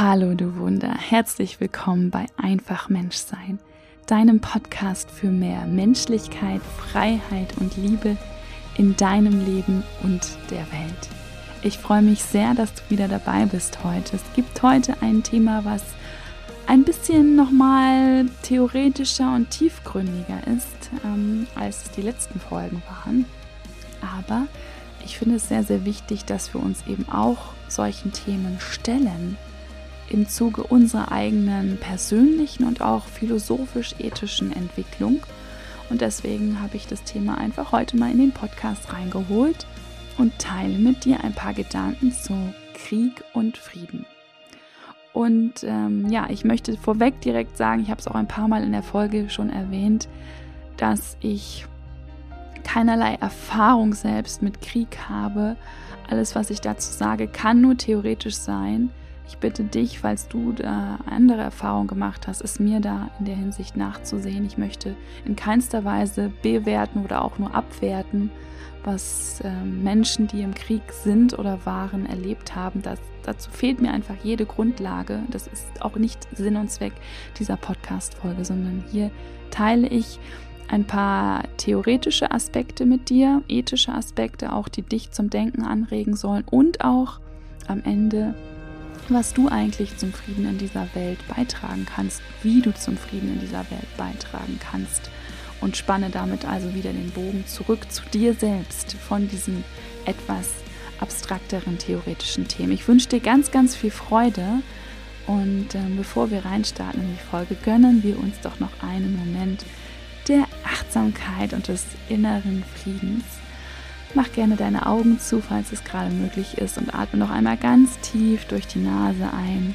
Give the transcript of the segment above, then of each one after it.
Hallo du Wunder, herzlich willkommen bei Einfach Menschsein, deinem Podcast für mehr Menschlichkeit, Freiheit und Liebe in deinem Leben und der Welt. Ich freue mich sehr, dass du wieder dabei bist heute. Es gibt heute ein Thema, was ein bisschen nochmal theoretischer und tiefgründiger ist, ähm, als es die letzten Folgen waren. Aber ich finde es sehr, sehr wichtig, dass wir uns eben auch solchen Themen stellen im Zuge unserer eigenen persönlichen und auch philosophisch-ethischen Entwicklung. Und deswegen habe ich das Thema einfach heute mal in den Podcast reingeholt und teile mit dir ein paar Gedanken zu Krieg und Frieden. Und ähm, ja, ich möchte vorweg direkt sagen, ich habe es auch ein paar Mal in der Folge schon erwähnt, dass ich keinerlei Erfahrung selbst mit Krieg habe. Alles, was ich dazu sage, kann nur theoretisch sein. Ich bitte dich, falls du da andere Erfahrungen gemacht hast, es mir da in der Hinsicht nachzusehen. Ich möchte in keinster Weise bewerten oder auch nur abwerten, was äh, Menschen, die im Krieg sind oder waren, erlebt haben. Das, dazu fehlt mir einfach jede Grundlage. Das ist auch nicht Sinn und Zweck dieser Podcast-Folge, sondern hier teile ich ein paar theoretische Aspekte mit dir, ethische Aspekte auch, die dich zum Denken anregen sollen und auch am Ende was du eigentlich zum Frieden in dieser Welt beitragen kannst, wie du zum Frieden in dieser Welt beitragen kannst und spanne damit also wieder den Bogen zurück zu dir selbst von diesen etwas abstrakteren theoretischen Themen. Ich wünsche dir ganz, ganz viel Freude und äh, bevor wir reinstarten in die Folge, gönnen wir uns doch noch einen Moment der Achtsamkeit und des inneren Friedens. Mach gerne deine Augen zu, falls es gerade möglich ist und atme noch einmal ganz tief durch die Nase ein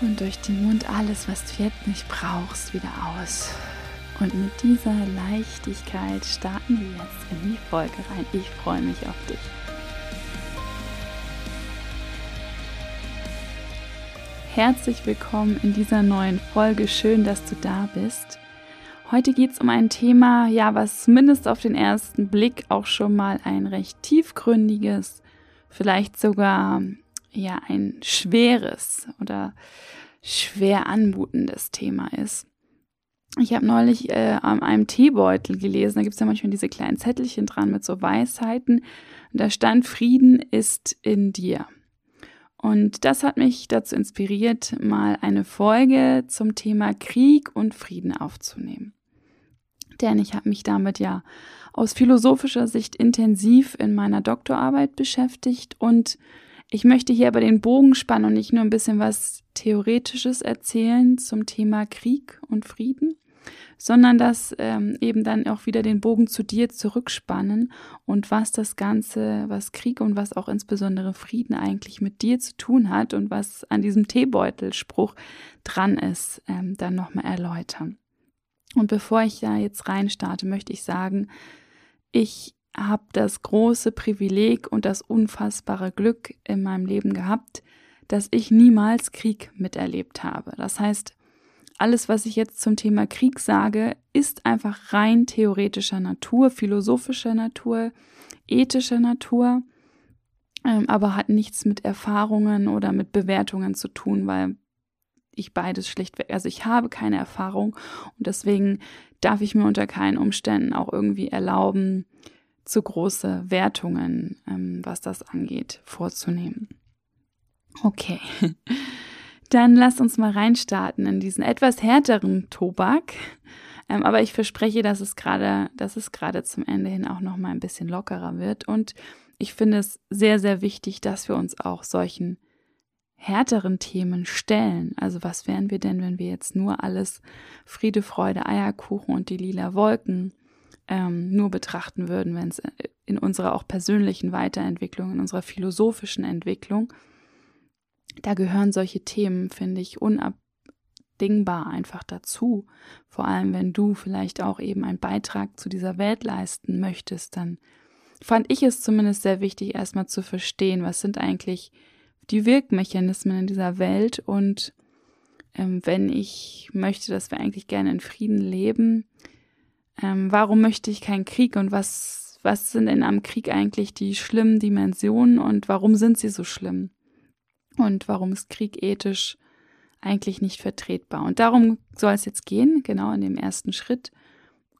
und durch den Mund alles, was du jetzt nicht brauchst, wieder aus. Und mit dieser Leichtigkeit starten wir jetzt in die Folge rein. Ich freue mich auf dich. Herzlich willkommen in dieser neuen Folge. Schön, dass du da bist. Heute geht es um ein Thema, ja, was zumindest auf den ersten Blick auch schon mal ein recht tiefgründiges, vielleicht sogar ja ein schweres oder schwer anmutendes Thema ist. Ich habe neulich äh, an einem Teebeutel gelesen, da gibt es ja manchmal diese kleinen Zettelchen dran mit so Weisheiten. Und da stand, Frieden ist in dir. Und das hat mich dazu inspiriert, mal eine Folge zum Thema Krieg und Frieden aufzunehmen. Denn ich habe mich damit ja aus philosophischer Sicht intensiv in meiner Doktorarbeit beschäftigt und ich möchte hier aber den Bogen spannen und nicht nur ein bisschen was Theoretisches erzählen zum Thema Krieg und Frieden, sondern das ähm, eben dann auch wieder den Bogen zu dir zurückspannen und was das Ganze, was Krieg und was auch insbesondere Frieden eigentlich mit dir zu tun hat und was an diesem Teebeutelspruch dran ist, ähm, dann nochmal erläutern. Und bevor ich da jetzt rein starte, möchte ich sagen, ich habe das große Privileg und das unfassbare Glück in meinem Leben gehabt, dass ich niemals Krieg miterlebt habe. Das heißt, alles, was ich jetzt zum Thema Krieg sage, ist einfach rein theoretischer Natur, philosophischer Natur, ethischer Natur, ähm, aber hat nichts mit Erfahrungen oder mit Bewertungen zu tun, weil ich beides schlichtweg, also ich habe keine Erfahrung und deswegen darf ich mir unter keinen Umständen auch irgendwie erlauben, zu große Wertungen, ähm, was das angeht, vorzunehmen. Okay. Dann lasst uns mal reinstarten in diesen etwas härteren Tobak. Ähm, aber ich verspreche, dass es gerade, dass es gerade zum Ende hin auch noch mal ein bisschen lockerer wird. Und ich finde es sehr, sehr wichtig, dass wir uns auch solchen härteren Themen stellen. Also was wären wir denn, wenn wir jetzt nur alles Friede, Freude, Eierkuchen und die lila Wolken ähm, nur betrachten würden, wenn es in unserer auch persönlichen Weiterentwicklung, in unserer philosophischen Entwicklung da gehören solche Themen, finde ich, unabdingbar einfach dazu. Vor allem, wenn du vielleicht auch eben einen Beitrag zu dieser Welt leisten möchtest, dann fand ich es zumindest sehr wichtig, erstmal zu verstehen, was sind eigentlich die Wirkmechanismen in dieser Welt und ähm, wenn ich möchte, dass wir eigentlich gerne in Frieden leben, ähm, warum möchte ich keinen Krieg und was, was sind denn am Krieg eigentlich die schlimmen Dimensionen und warum sind sie so schlimm? Und warum ist Krieg ethisch eigentlich nicht vertretbar. Und darum soll es jetzt gehen, genau in dem ersten Schritt,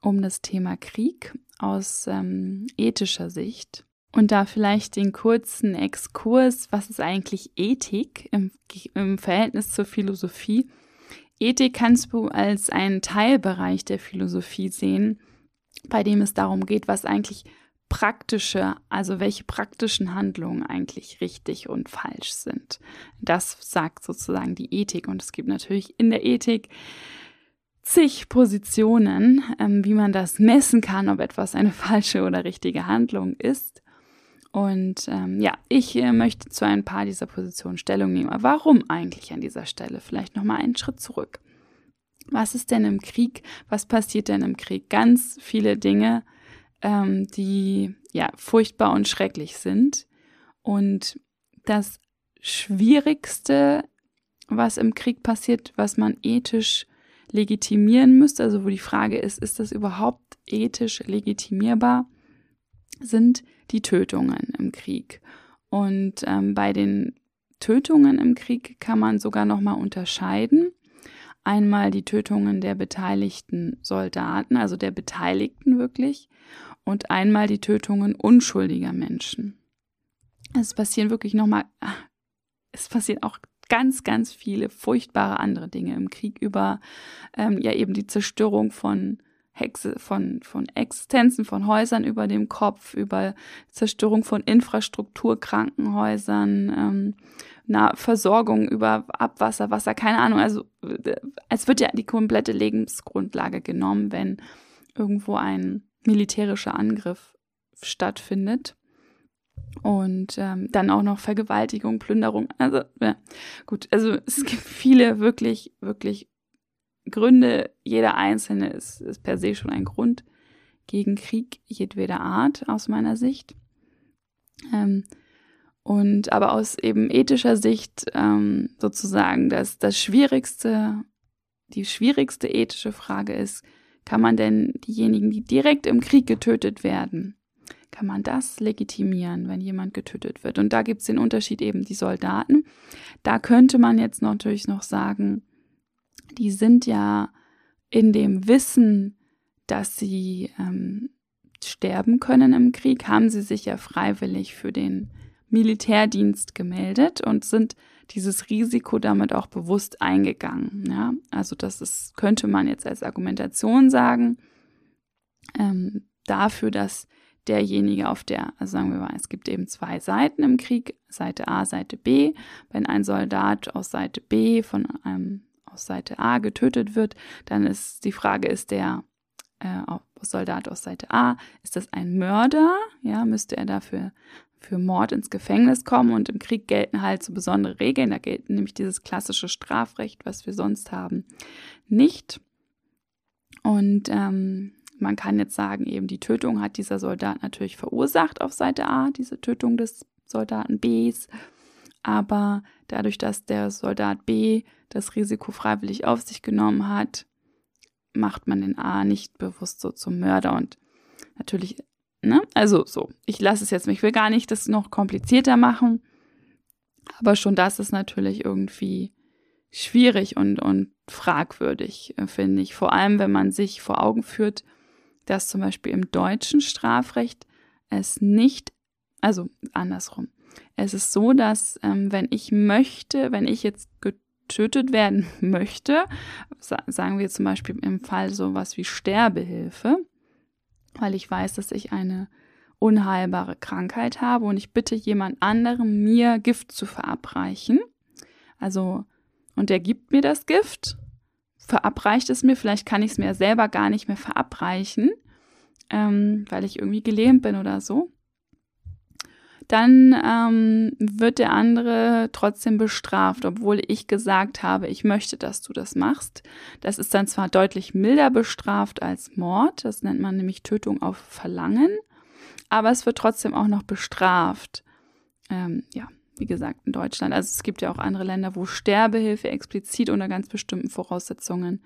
um das Thema Krieg aus ähm, ethischer Sicht. Und da vielleicht den kurzen Exkurs, was ist eigentlich Ethik im, im Verhältnis zur Philosophie? Ethik kannst du als einen Teilbereich der Philosophie sehen, bei dem es darum geht, was eigentlich praktische, also welche praktischen Handlungen eigentlich richtig und falsch sind. Das sagt sozusagen die Ethik. Und es gibt natürlich in der Ethik zig Positionen, ähm, wie man das messen kann, ob etwas eine falsche oder richtige Handlung ist. Und ähm, ja, ich äh, möchte zu ein paar dieser Positionen Stellung nehmen. Warum eigentlich an dieser Stelle? Vielleicht nochmal einen Schritt zurück. Was ist denn im Krieg? Was passiert denn im Krieg? Ganz viele Dinge, ähm, die ja furchtbar und schrecklich sind. Und das Schwierigste, was im Krieg passiert, was man ethisch legitimieren müsste, also wo die Frage ist, ist das überhaupt ethisch legitimierbar, sind die Tötungen im Krieg. Und ähm, bei den Tötungen im Krieg kann man sogar noch mal unterscheiden. Einmal die Tötungen der beteiligten Soldaten, also der Beteiligten wirklich, und einmal die Tötungen unschuldiger Menschen. Es passieren wirklich nochmal, es passieren auch ganz, ganz viele furchtbare andere Dinge im Krieg über ähm, ja eben die Zerstörung von Hexe, von, von Existenzen, von Häusern über dem Kopf, über Zerstörung von Infrastruktur, Krankenhäusern, ähm, na, Versorgung über Abwasser, Wasser, keine Ahnung. Also äh, es wird ja die komplette Lebensgrundlage genommen, wenn irgendwo ein militärischer Angriff stattfindet. Und ähm, dann auch noch Vergewaltigung, Plünderung. Also, ja, gut, also es gibt viele wirklich, wirklich Gründe. Jeder einzelne ist, ist per se schon ein Grund gegen Krieg jedweder Art, aus meiner Sicht. Ähm, und aber aus eben ethischer Sicht ähm, sozusagen, dass das Schwierigste, die schwierigste ethische Frage ist, kann man denn diejenigen, die direkt im Krieg getötet werden, kann man das legitimieren, wenn jemand getötet wird? Und da gibt es den Unterschied eben die Soldaten. Da könnte man jetzt natürlich noch sagen, die sind ja in dem Wissen, dass sie ähm, sterben können im Krieg, haben sie sich ja freiwillig für den Militärdienst gemeldet und sind dieses Risiko damit auch bewusst eingegangen. Ja? Also das ist, könnte man jetzt als Argumentation sagen, ähm, dafür, dass derjenige auf der, also sagen wir mal, es gibt eben zwei Seiten im Krieg, Seite A, Seite B. Wenn ein Soldat aus Seite B von einem aus Seite A getötet wird, dann ist die Frage, ist der äh, Soldat aus Seite A, ist das ein Mörder? Ja, müsste er dafür für Mord ins Gefängnis kommen und im Krieg gelten halt so besondere Regeln. Da gilt nämlich dieses klassische Strafrecht, was wir sonst haben, nicht. Und ähm, man kann jetzt sagen, eben die Tötung hat dieser Soldat natürlich verursacht auf Seite A, diese Tötung des Soldaten Bs. Aber dadurch, dass der Soldat B das Risiko freiwillig auf sich genommen hat, macht man den A nicht bewusst so zum Mörder. Und natürlich Ne? Also so, ich lasse es jetzt, ich will gar nicht das noch komplizierter machen, aber schon das ist natürlich irgendwie schwierig und, und fragwürdig, äh, finde ich. Vor allem, wenn man sich vor Augen führt, dass zum Beispiel im deutschen Strafrecht es nicht, also andersrum. Es ist so, dass ähm, wenn ich möchte, wenn ich jetzt getötet werden möchte, sagen wir zum Beispiel im Fall sowas wie Sterbehilfe, weil ich weiß, dass ich eine unheilbare Krankheit habe und ich bitte jemand anderem, mir Gift zu verabreichen. Also, und der gibt mir das Gift, verabreicht es mir, vielleicht kann ich es mir selber gar nicht mehr verabreichen, ähm, weil ich irgendwie gelähmt bin oder so dann ähm, wird der andere trotzdem bestraft, obwohl ich gesagt habe, ich möchte, dass du das machst. Das ist dann zwar deutlich milder bestraft als Mord, das nennt man nämlich Tötung auf Verlangen, aber es wird trotzdem auch noch bestraft. Ähm, ja, wie gesagt, in Deutschland. Also es gibt ja auch andere Länder, wo Sterbehilfe explizit unter ganz bestimmten Voraussetzungen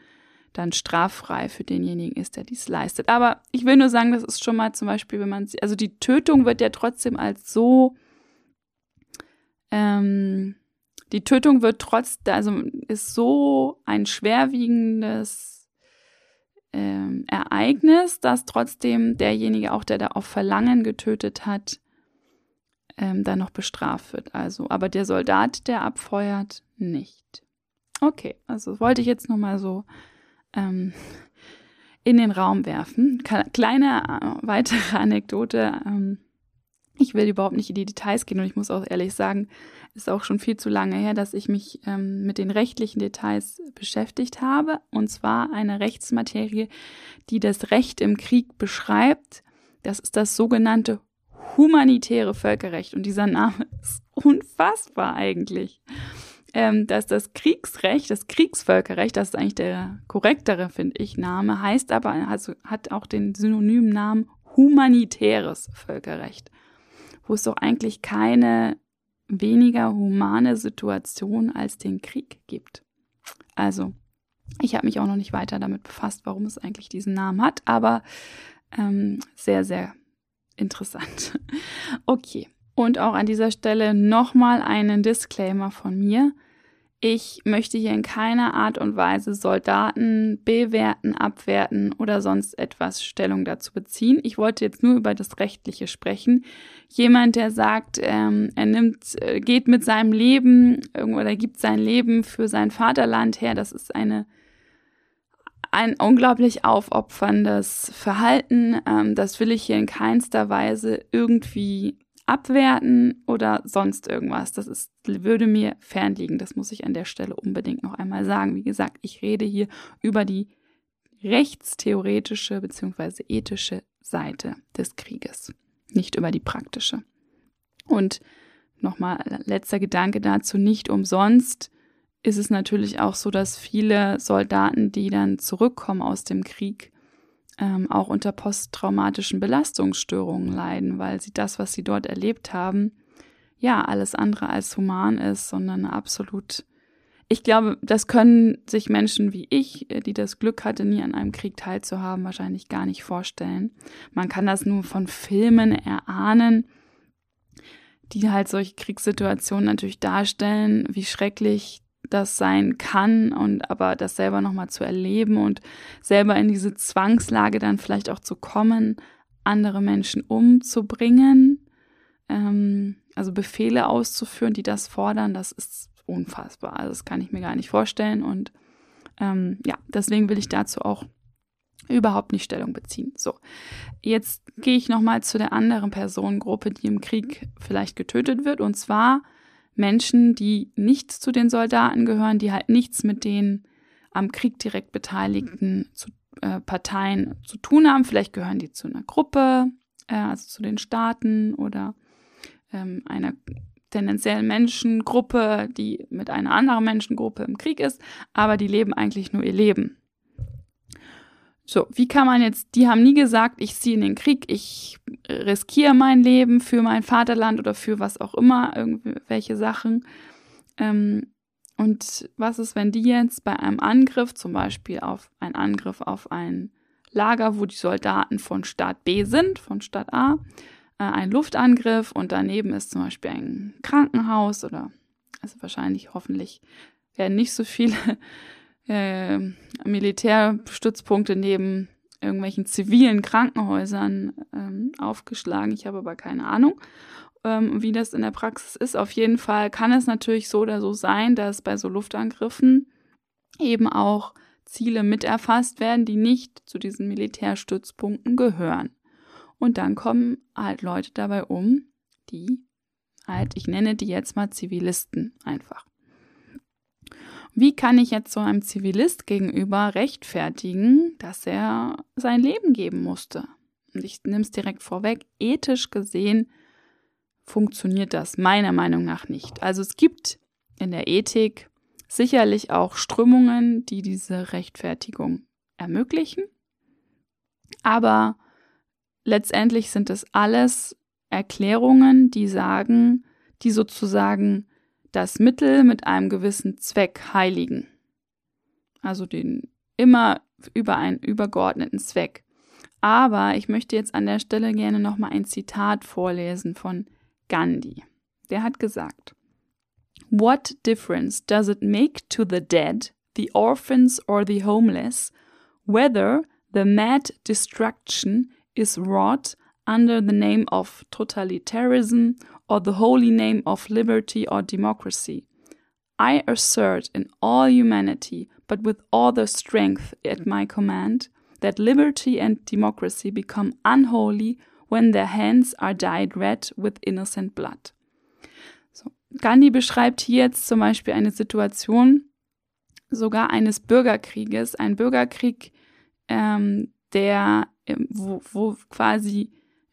dann straffrei für denjenigen ist, der dies leistet. Aber ich will nur sagen, das ist schon mal zum Beispiel, wenn man, also die Tötung wird ja trotzdem als so ähm, die Tötung wird trotz, also ist so ein schwerwiegendes ähm, Ereignis, dass trotzdem derjenige, auch der da auf Verlangen getötet hat, ähm, dann noch bestraft wird. Also, aber der Soldat, der abfeuert, nicht. Okay, also wollte ich jetzt nochmal so ähm, in den Raum werfen. Kleine äh, weitere Anekdote. Ähm, ich will überhaupt nicht in die Details gehen und ich muss auch ehrlich sagen, ist auch schon viel zu lange her, dass ich mich ähm, mit den rechtlichen Details beschäftigt habe. Und zwar eine Rechtsmaterie, die das Recht im Krieg beschreibt. Das ist das sogenannte humanitäre Völkerrecht. Und dieser Name ist unfassbar eigentlich. Ähm, dass das Kriegsrecht, das Kriegsvölkerrecht, das ist eigentlich der korrektere, finde ich, Name, heißt aber, also hat auch den synonymen Namen humanitäres Völkerrecht, wo es doch eigentlich keine weniger humane Situation als den Krieg gibt. Also, ich habe mich auch noch nicht weiter damit befasst, warum es eigentlich diesen Namen hat, aber ähm, sehr, sehr interessant. Okay. Und auch an dieser Stelle nochmal einen Disclaimer von mir. Ich möchte hier in keiner Art und Weise Soldaten bewerten, abwerten oder sonst etwas Stellung dazu beziehen. Ich wollte jetzt nur über das Rechtliche sprechen. Jemand, der sagt, ähm, er nimmt, äh, geht mit seinem Leben oder gibt sein Leben für sein Vaterland her, das ist eine ein unglaublich aufopferndes Verhalten. Ähm, das will ich hier in keinster Weise irgendwie abwerten oder sonst irgendwas. Das ist, würde mir fernliegen. Das muss ich an der Stelle unbedingt noch einmal sagen. Wie gesagt, ich rede hier über die rechtstheoretische bzw. ethische Seite des Krieges, nicht über die praktische. Und nochmal letzter Gedanke dazu, nicht umsonst ist es natürlich auch so, dass viele Soldaten, die dann zurückkommen aus dem Krieg, ähm, auch unter posttraumatischen Belastungsstörungen leiden, weil sie das, was sie dort erlebt haben, ja, alles andere als human ist, sondern absolut. Ich glaube, das können sich Menschen wie ich, die das Glück hatte, nie an einem Krieg teilzuhaben, wahrscheinlich gar nicht vorstellen. Man kann das nur von Filmen erahnen, die halt solche Kriegssituationen natürlich darstellen, wie schrecklich das sein kann und aber das selber nochmal zu erleben und selber in diese Zwangslage dann vielleicht auch zu kommen, andere Menschen umzubringen, ähm, also Befehle auszuführen, die das fordern, das ist unfassbar. Also das kann ich mir gar nicht vorstellen und ähm, ja, deswegen will ich dazu auch überhaupt nicht Stellung beziehen. So, jetzt gehe ich nochmal zu der anderen Personengruppe, die im Krieg vielleicht getötet wird und zwar Menschen, die nicht zu den Soldaten gehören, die halt nichts mit den am Krieg direkt beteiligten zu, äh, Parteien zu tun haben. Vielleicht gehören die zu einer Gruppe, äh, also zu den Staaten oder ähm, einer tendenziellen Menschengruppe, die mit einer anderen Menschengruppe im Krieg ist, aber die leben eigentlich nur ihr Leben. So, wie kann man jetzt, die haben nie gesagt, ich ziehe in den Krieg, ich riskiere mein Leben für mein Vaterland oder für was auch immer, irgendwelche Sachen. Ähm, und was ist, wenn die jetzt bei einem Angriff, zum Beispiel auf einen Angriff auf ein Lager, wo die Soldaten von Staat B sind, von Staat A, äh, ein Luftangriff und daneben ist zum Beispiel ein Krankenhaus oder, also wahrscheinlich, hoffentlich werden nicht so viele äh, Militärstützpunkte neben irgendwelchen zivilen Krankenhäusern ähm, aufgeschlagen. Ich habe aber keine Ahnung, ähm, wie das in der Praxis ist. Auf jeden Fall kann es natürlich so oder so sein, dass bei so Luftangriffen eben auch Ziele mit erfasst werden, die nicht zu diesen Militärstützpunkten gehören. Und dann kommen halt Leute dabei um, die halt, ich nenne die jetzt mal Zivilisten einfach. Wie kann ich jetzt so einem Zivilist gegenüber rechtfertigen, dass er sein Leben geben musste? Und ich nehme es direkt vorweg, ethisch gesehen funktioniert das meiner Meinung nach nicht. Also es gibt in der Ethik sicherlich auch Strömungen, die diese Rechtfertigung ermöglichen. Aber letztendlich sind es alles Erklärungen, die sagen, die sozusagen das Mittel mit einem gewissen Zweck heiligen. Also den immer über einen übergeordneten Zweck. Aber ich möchte jetzt an der Stelle gerne nochmal ein Zitat vorlesen von Gandhi. Der hat gesagt, What difference does it make to the dead, the orphans, or the homeless whether the mad destruction is wrought under the name of totalitarianism or the holy name of liberty or democracy? I assert in all humanity, but with all the strength at my command, that liberty and democracy become unholy when their hands are dyed red with innocent blood. So. Gandhi beschreibt hier jetzt zum Beispiel eine Situation sogar eines Bürgerkrieges, ein Bürgerkrieg, ähm, der, wo, wo quasi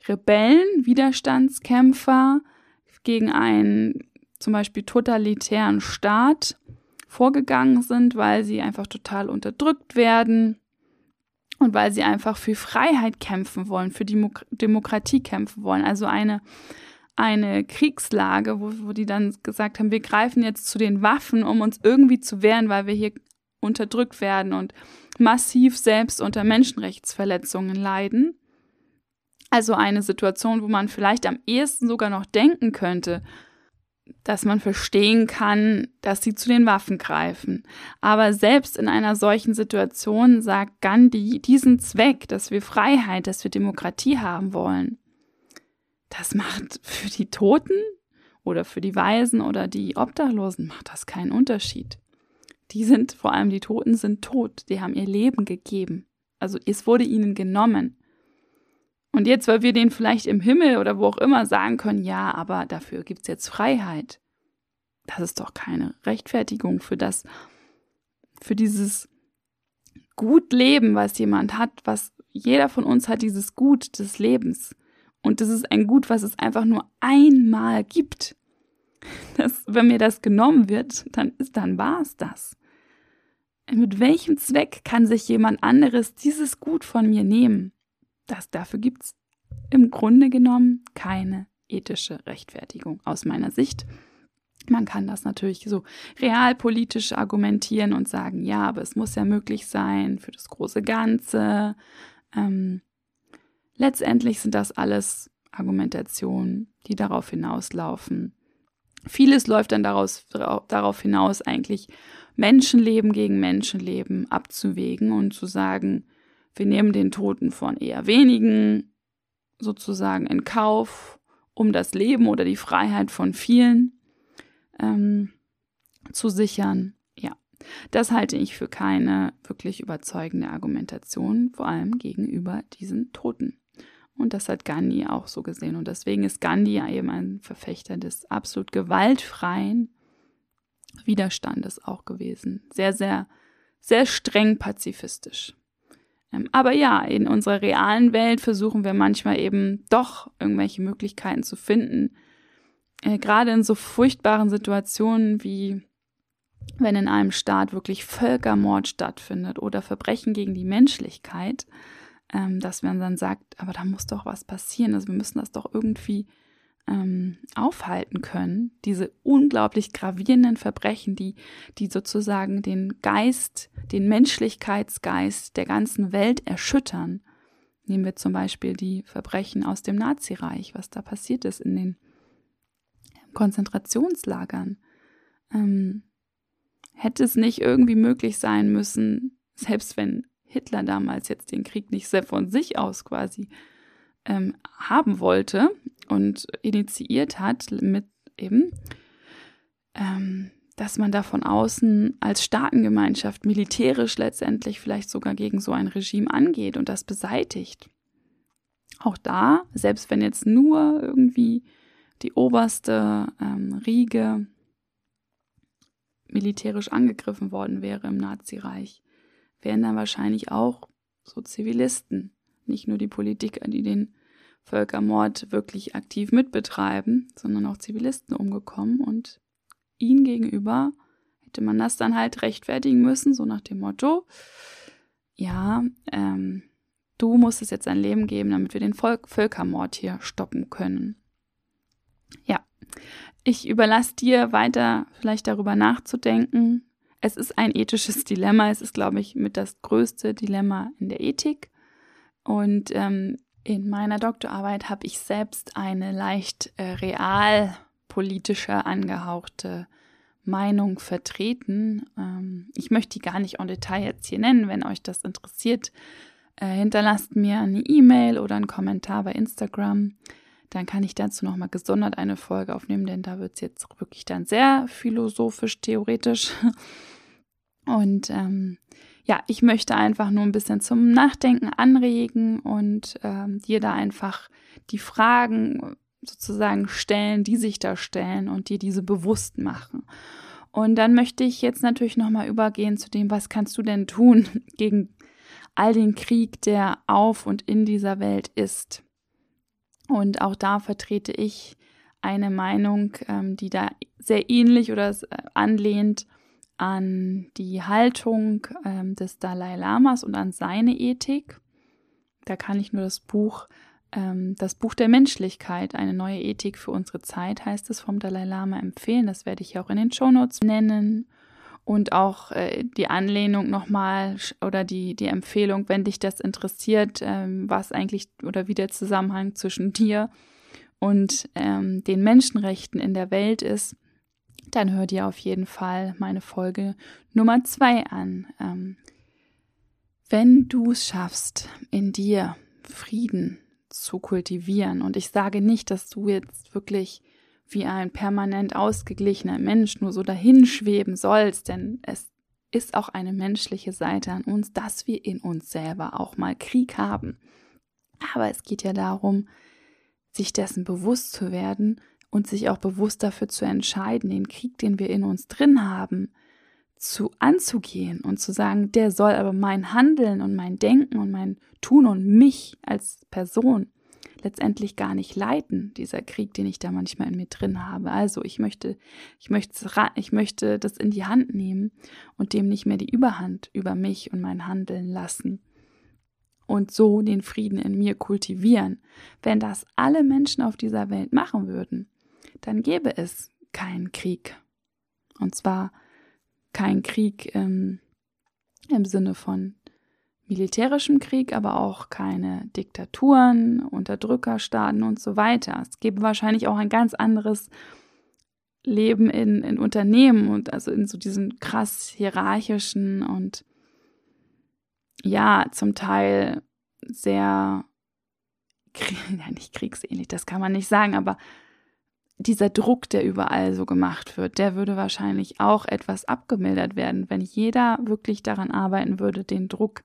Rebellen, Widerstandskämpfer gegen einen zum Beispiel totalitären Staat vorgegangen sind, weil sie einfach total unterdrückt werden und weil sie einfach für Freiheit kämpfen wollen, für die Demokratie kämpfen wollen. Also eine, eine Kriegslage, wo, wo die dann gesagt haben, wir greifen jetzt zu den Waffen, um uns irgendwie zu wehren, weil wir hier unterdrückt werden und massiv selbst unter Menschenrechtsverletzungen leiden. Also eine Situation, wo man vielleicht am ehesten sogar noch denken könnte, dass man verstehen kann, dass sie zu den Waffen greifen. Aber selbst in einer solchen Situation sagt Gandhi diesen Zweck, dass wir Freiheit, dass wir Demokratie haben wollen. Das macht für die Toten oder für die Weisen oder die Obdachlosen macht das keinen Unterschied. Die sind, vor allem die Toten sind tot, die haben ihr Leben gegeben. Also es wurde ihnen genommen. Und jetzt, weil wir denen vielleicht im Himmel oder wo auch immer sagen können, ja, aber dafür gibt es jetzt Freiheit. Das ist doch keine Rechtfertigung für das, für dieses Gut Leben, was jemand hat, was jeder von uns hat, dieses Gut des Lebens. Und das ist ein Gut, was es einfach nur einmal gibt. Das, wenn mir das genommen wird, dann ist, dann war es das. Mit welchem Zweck kann sich jemand anderes dieses Gut von mir nehmen? Das, dafür gibt es im Grunde genommen keine ethische Rechtfertigung aus meiner Sicht. Man kann das natürlich so realpolitisch argumentieren und sagen, ja, aber es muss ja möglich sein für das große Ganze. Ähm, letztendlich sind das alles Argumentationen, die darauf hinauslaufen. Vieles läuft dann daraus, darauf hinaus, eigentlich Menschenleben gegen Menschenleben abzuwägen und zu sagen, wir nehmen den Toten von eher wenigen sozusagen in Kauf, um das Leben oder die Freiheit von vielen ähm, zu sichern. Ja, das halte ich für keine wirklich überzeugende Argumentation, vor allem gegenüber diesen Toten. Und das hat Gandhi auch so gesehen. Und deswegen ist Gandhi eben ein Verfechter des absolut gewaltfreien Widerstandes auch gewesen. Sehr, sehr, sehr streng pazifistisch. Ähm, aber ja, in unserer realen Welt versuchen wir manchmal eben doch irgendwelche Möglichkeiten zu finden. Äh, gerade in so furchtbaren Situationen wie wenn in einem Staat wirklich Völkermord stattfindet oder Verbrechen gegen die Menschlichkeit, ähm, dass man dann sagt, aber da muss doch was passieren. Also wir müssen das doch irgendwie ähm, aufhalten können, diese unglaublich gravierenden Verbrechen, die, die sozusagen den Geist, den Menschlichkeitsgeist der ganzen Welt erschüttern. Nehmen wir zum Beispiel die Verbrechen aus dem Nazireich, was da passiert ist in den Konzentrationslagern. Ähm, hätte es nicht irgendwie möglich sein müssen, selbst wenn Hitler damals jetzt den Krieg nicht sehr von sich aus quasi ähm, haben wollte und initiiert hat mit eben, ähm, dass man da von außen als Staatengemeinschaft militärisch letztendlich vielleicht sogar gegen so ein Regime angeht und das beseitigt. Auch da, selbst wenn jetzt nur irgendwie die oberste ähm, Riege militärisch angegriffen worden wäre im Nazireich, wären dann wahrscheinlich auch so Zivilisten nicht nur die Politiker, die den Völkermord wirklich aktiv mitbetreiben, sondern auch Zivilisten umgekommen und ihnen gegenüber hätte man das dann halt rechtfertigen müssen, so nach dem Motto, ja, ähm, du musst es jetzt ein Leben geben, damit wir den Volk Völkermord hier stoppen können. Ja, ich überlasse dir weiter vielleicht darüber nachzudenken. Es ist ein ethisches Dilemma. Es ist, glaube ich, mit das größte Dilemma in der Ethik. Und ähm, in meiner Doktorarbeit habe ich selbst eine leicht äh, realpolitische angehauchte Meinung vertreten. Ähm, ich möchte die gar nicht en Detail jetzt hier nennen. Wenn euch das interessiert, äh, hinterlasst mir eine E-Mail oder einen Kommentar bei Instagram. Dann kann ich dazu nochmal gesondert eine Folge aufnehmen, denn da wird es jetzt wirklich dann sehr philosophisch, theoretisch. Und ähm, ja, ich möchte einfach nur ein bisschen zum Nachdenken anregen und ähm, dir da einfach die Fragen sozusagen stellen, die sich da stellen und dir diese bewusst machen. Und dann möchte ich jetzt natürlich nochmal übergehen zu dem, was kannst du denn tun gegen all den Krieg, der auf und in dieser Welt ist. Und auch da vertrete ich eine Meinung, ähm, die da sehr ähnlich oder äh, anlehnt an die Haltung ähm, des Dalai Lamas und an seine Ethik. Da kann ich nur das Buch, ähm, das Buch der Menschlichkeit, eine neue Ethik für unsere Zeit, heißt es vom Dalai Lama empfehlen. Das werde ich auch in den Shownotes nennen. Und auch äh, die Anlehnung nochmal oder die, die Empfehlung, wenn dich das interessiert, ähm, was eigentlich oder wie der Zusammenhang zwischen dir und ähm, den Menschenrechten in der Welt ist, dann hör dir auf jeden Fall meine Folge Nummer zwei an. Ähm, wenn du es schaffst, in dir Frieden zu kultivieren, und ich sage nicht, dass du jetzt wirklich wie ein permanent ausgeglichener Mensch nur so dahinschweben sollst, denn es ist auch eine menschliche Seite an uns, dass wir in uns selber auch mal Krieg haben. Aber es geht ja darum, sich dessen bewusst zu werden und sich auch bewusst dafür zu entscheiden, den Krieg, den wir in uns drin haben, zu anzugehen und zu sagen, der soll aber mein Handeln und mein Denken und mein Tun und mich als Person letztendlich gar nicht leiten, dieser Krieg, den ich da manchmal in mir drin habe. Also ich möchte, ich möchte, ich möchte das in die Hand nehmen und dem nicht mehr die Überhand über mich und mein Handeln lassen. Und so den Frieden in mir kultivieren. Wenn das alle Menschen auf dieser Welt machen würden, dann gäbe es keinen Krieg. Und zwar kein Krieg im, im Sinne von militärischem Krieg, aber auch keine Diktaturen, Unterdrückerstaaten und so weiter. Es gäbe wahrscheinlich auch ein ganz anderes Leben in, in Unternehmen und also in so diesen krass hierarchischen und ja, zum Teil sehr, ja, nicht kriegsähnlich, das kann man nicht sagen, aber dieser Druck, der überall so gemacht wird, der würde wahrscheinlich auch etwas abgemildert werden, wenn jeder wirklich daran arbeiten würde, den Druck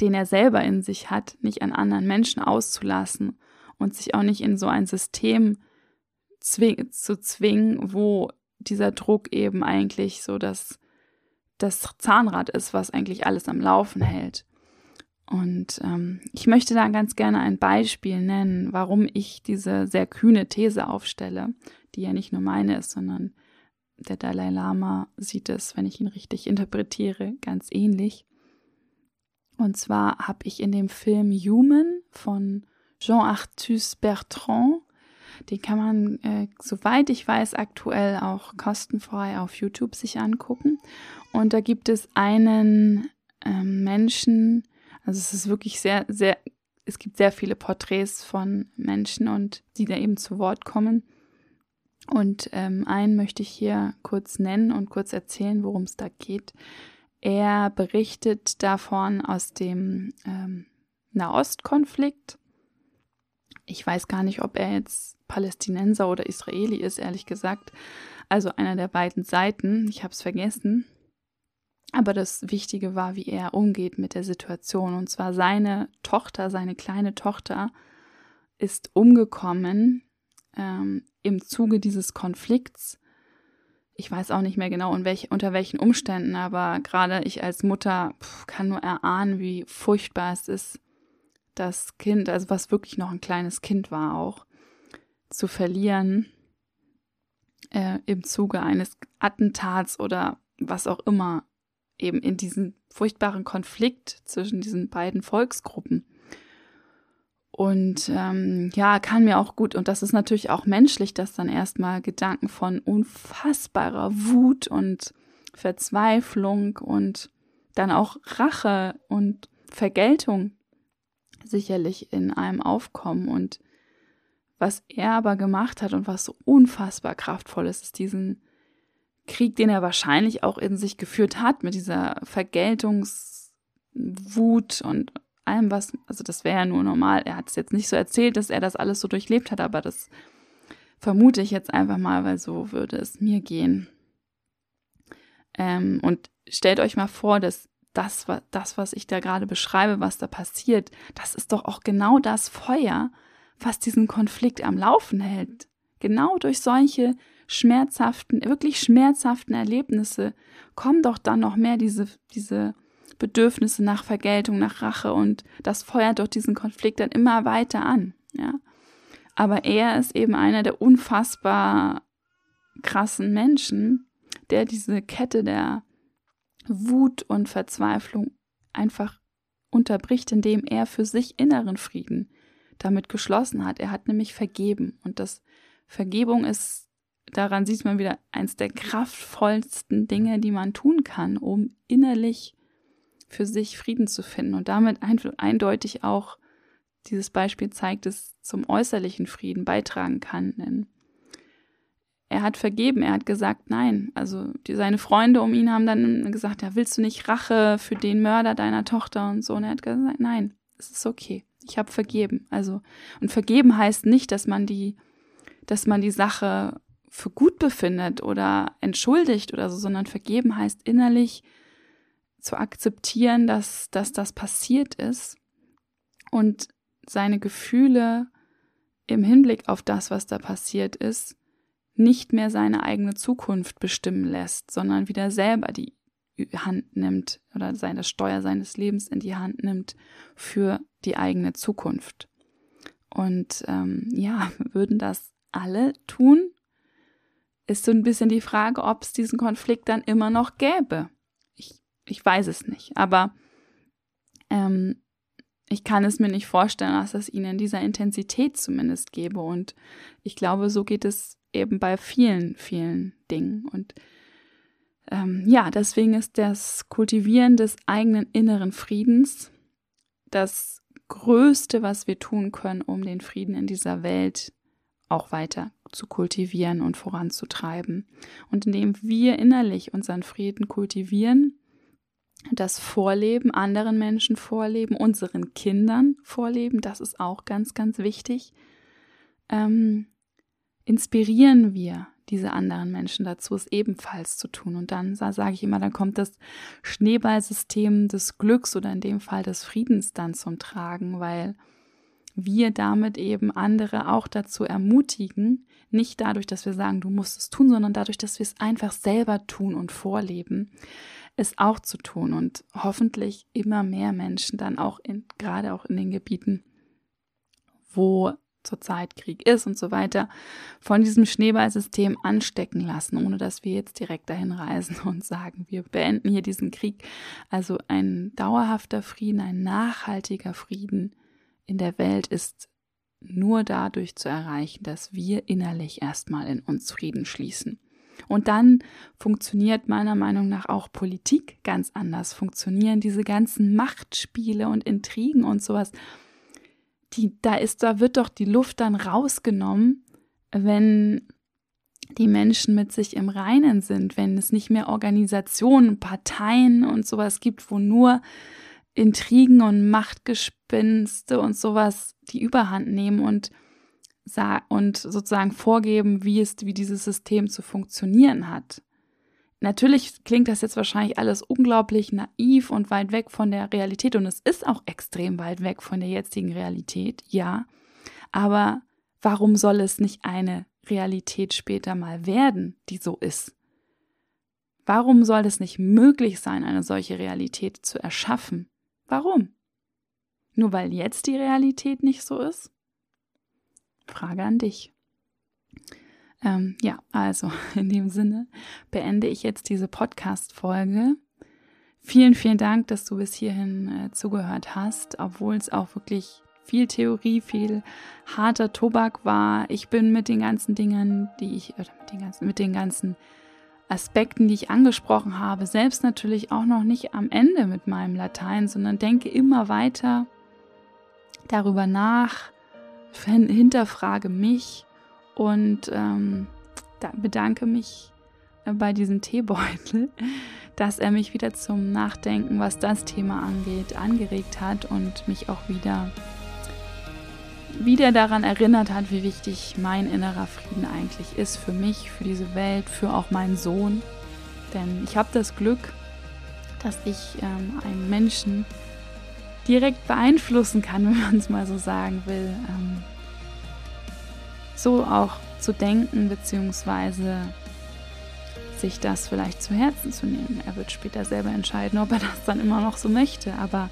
den er selber in sich hat, nicht an anderen Menschen auszulassen und sich auch nicht in so ein System zwing zu zwingen, wo dieser Druck eben eigentlich so das, das Zahnrad ist, was eigentlich alles am Laufen hält. Und ähm, ich möchte da ganz gerne ein Beispiel nennen, warum ich diese sehr kühne These aufstelle, die ja nicht nur meine ist, sondern der Dalai Lama sieht es, wenn ich ihn richtig interpretiere, ganz ähnlich. Und zwar habe ich in dem Film Human von Jean-Arthus Bertrand, den kann man, äh, soweit ich weiß, aktuell auch kostenfrei auf YouTube sich angucken. Und da gibt es einen äh, Menschen, also es ist wirklich sehr, sehr, es gibt sehr viele Porträts von Menschen und die da eben zu Wort kommen. Und ähm, einen möchte ich hier kurz nennen und kurz erzählen, worum es da geht. Er berichtet davon aus dem ähm, Nahostkonflikt. Ich weiß gar nicht, ob er jetzt Palästinenser oder Israeli ist, ehrlich gesagt. Also einer der beiden Seiten. Ich habe es vergessen. Aber das Wichtige war, wie er umgeht mit der Situation. Und zwar seine Tochter, seine kleine Tochter, ist umgekommen ähm, im Zuge dieses Konflikts ich weiß auch nicht mehr genau, welch, unter welchen Umständen, aber gerade ich als Mutter pf, kann nur erahnen, wie furchtbar es ist, das Kind, also was wirklich noch ein kleines Kind war auch, zu verlieren äh, im Zuge eines Attentats oder was auch immer, eben in diesem furchtbaren Konflikt zwischen diesen beiden Volksgruppen. Und ähm, ja, kann mir auch gut, und das ist natürlich auch menschlich, dass dann erstmal Gedanken von unfassbarer Wut und Verzweiflung und dann auch Rache und Vergeltung sicherlich in einem aufkommen. Und was er aber gemacht hat und was so unfassbar kraftvoll ist, ist diesen, Krieg, den er wahrscheinlich auch in sich geführt hat, mit dieser Vergeltungswut und allem, was, also das wäre ja nur normal. Er hat es jetzt nicht so erzählt, dass er das alles so durchlebt hat, aber das vermute ich jetzt einfach mal, weil so würde es mir gehen. Ähm, und stellt euch mal vor, dass das, das, was ich da gerade beschreibe, was da passiert, das ist doch auch genau das Feuer, was diesen Konflikt am Laufen hält. Genau durch solche schmerzhaften, wirklich schmerzhaften Erlebnisse kommen doch dann noch mehr diese, diese Bedürfnisse nach Vergeltung, nach Rache und das feuert doch diesen Konflikt dann immer weiter an, ja. Aber er ist eben einer der unfassbar krassen Menschen, der diese Kette der Wut und Verzweiflung einfach unterbricht, indem er für sich inneren Frieden damit geschlossen hat. Er hat nämlich vergeben. Und das Vergebung ist, daran sieht man wieder, eins der kraftvollsten Dinge, die man tun kann, um innerlich für sich Frieden zu finden und damit eindeutig auch dieses Beispiel zeigt, es zum äußerlichen Frieden beitragen kann. Denn er hat vergeben, er hat gesagt, nein. Also die, seine Freunde um ihn haben dann gesagt, ja, willst du nicht Rache für den Mörder deiner Tochter und so? Und er hat gesagt, nein, es ist okay. Ich habe vergeben. Also, und vergeben heißt nicht, dass man die, dass man die Sache für gut befindet oder entschuldigt oder so, sondern vergeben heißt innerlich zu akzeptieren, dass, dass das passiert ist und seine Gefühle im Hinblick auf das, was da passiert ist, nicht mehr seine eigene Zukunft bestimmen lässt, sondern wieder selber die Hand nimmt oder seine Steuer seines Lebens in die Hand nimmt für die eigene Zukunft. Und ähm, ja, würden das alle tun? Ist so ein bisschen die Frage, ob es diesen Konflikt dann immer noch gäbe. Ich, ich weiß es nicht, aber ähm, ich kann es mir nicht vorstellen, dass es ihn in dieser Intensität zumindest gäbe. Und ich glaube, so geht es eben bei vielen, vielen Dingen. Und ähm, ja, deswegen ist das Kultivieren des eigenen inneren Friedens das Größte, was wir tun können, um den Frieden in dieser Welt auch weiter zu kultivieren und voranzutreiben. Und indem wir innerlich unseren Frieden kultivieren, das Vorleben, anderen Menschen vorleben, unseren Kindern vorleben, das ist auch ganz, ganz wichtig, ähm, inspirieren wir diese anderen Menschen dazu, es ebenfalls zu tun. Und dann sage ich immer, dann kommt das Schneeballsystem des Glücks oder in dem Fall des Friedens dann zum Tragen, weil wir damit eben andere auch dazu ermutigen, nicht dadurch, dass wir sagen, du musst es tun, sondern dadurch, dass wir es einfach selber tun und vorleben, es auch zu tun und hoffentlich immer mehr Menschen dann auch in, gerade auch in den Gebieten, wo zurzeit Krieg ist und so weiter, von diesem Schneeballsystem anstecken lassen, ohne dass wir jetzt direkt dahin reisen und sagen, wir beenden hier diesen Krieg. Also ein dauerhafter Frieden, ein nachhaltiger Frieden in der Welt ist nur dadurch zu erreichen, dass wir innerlich erstmal in uns Frieden schließen. Und dann funktioniert meiner Meinung nach auch Politik ganz anders, funktionieren diese ganzen Machtspiele und Intrigen und sowas die, da ist, da wird doch die Luft dann rausgenommen, wenn die Menschen mit sich im Reinen sind, wenn es nicht mehr Organisationen, Parteien und sowas gibt, wo nur Intrigen und Machtgespinste und sowas die Überhand nehmen und, und sozusagen vorgeben, wie es, wie dieses System zu funktionieren hat. Natürlich klingt das jetzt wahrscheinlich alles unglaublich naiv und weit weg von der Realität und es ist auch extrem weit weg von der jetzigen Realität, ja. Aber warum soll es nicht eine Realität später mal werden, die so ist? Warum soll es nicht möglich sein, eine solche Realität zu erschaffen? Warum? Nur weil jetzt die Realität nicht so ist? Frage an dich. Ähm, ja, also in dem Sinne beende ich jetzt diese Podcast-Folge. Vielen, vielen Dank, dass du bis hierhin äh, zugehört hast, obwohl es auch wirklich viel Theorie, viel harter Tobak war. Ich bin mit den ganzen Dingen, die ich, oder mit den ganzen, mit den ganzen Aspekten, die ich angesprochen habe, selbst natürlich auch noch nicht am Ende mit meinem Latein, sondern denke immer weiter darüber nach, hinterfrage mich und ähm, bedanke mich bei diesem Teebeutel, dass er mich wieder zum Nachdenken, was das Thema angeht, angeregt hat und mich auch wieder wieder daran erinnert hat, wie wichtig mein innerer Frieden eigentlich ist für mich, für diese Welt, für auch meinen Sohn. Denn ich habe das Glück, dass ich ähm, einen Menschen direkt beeinflussen kann, wenn man es mal so sagen will. Ähm, so auch zu denken, beziehungsweise sich das vielleicht zu Herzen zu nehmen. Er wird später selber entscheiden, ob er das dann immer noch so möchte, aber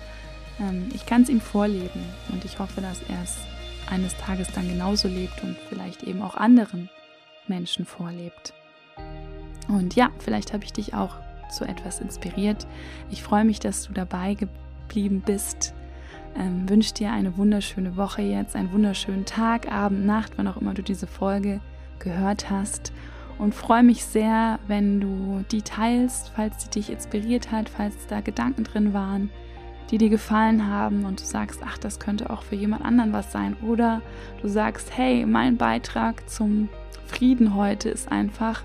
ähm, ich kann es ihm vorleben und ich hoffe, dass er es eines Tages dann genauso lebt und vielleicht eben auch anderen Menschen vorlebt. Und ja, vielleicht habe ich dich auch zu etwas inspiriert. Ich freue mich, dass du dabei geblieben bist. Ähm, wünsche dir eine wunderschöne Woche jetzt, einen wunderschönen Tag, Abend, Nacht, wann auch immer du diese Folge gehört hast. Und freue mich sehr, wenn du die teilst, falls sie dich inspiriert hat, falls da Gedanken drin waren, die dir gefallen haben und du sagst, ach, das könnte auch für jemand anderen was sein. Oder du sagst, hey, mein Beitrag zum Frieden heute ist einfach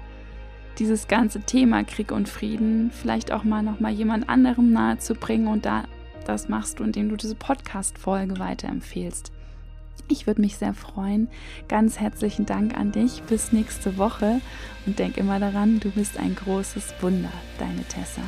dieses ganze Thema Krieg und Frieden vielleicht auch mal noch mal jemand anderem nahe zu bringen und da das machst du, indem du diese Podcast-Folge weiterempfehlst. Ich würde mich sehr freuen. Ganz herzlichen Dank an dich. Bis nächste Woche und denk immer daran, du bist ein großes Wunder, deine Tessa.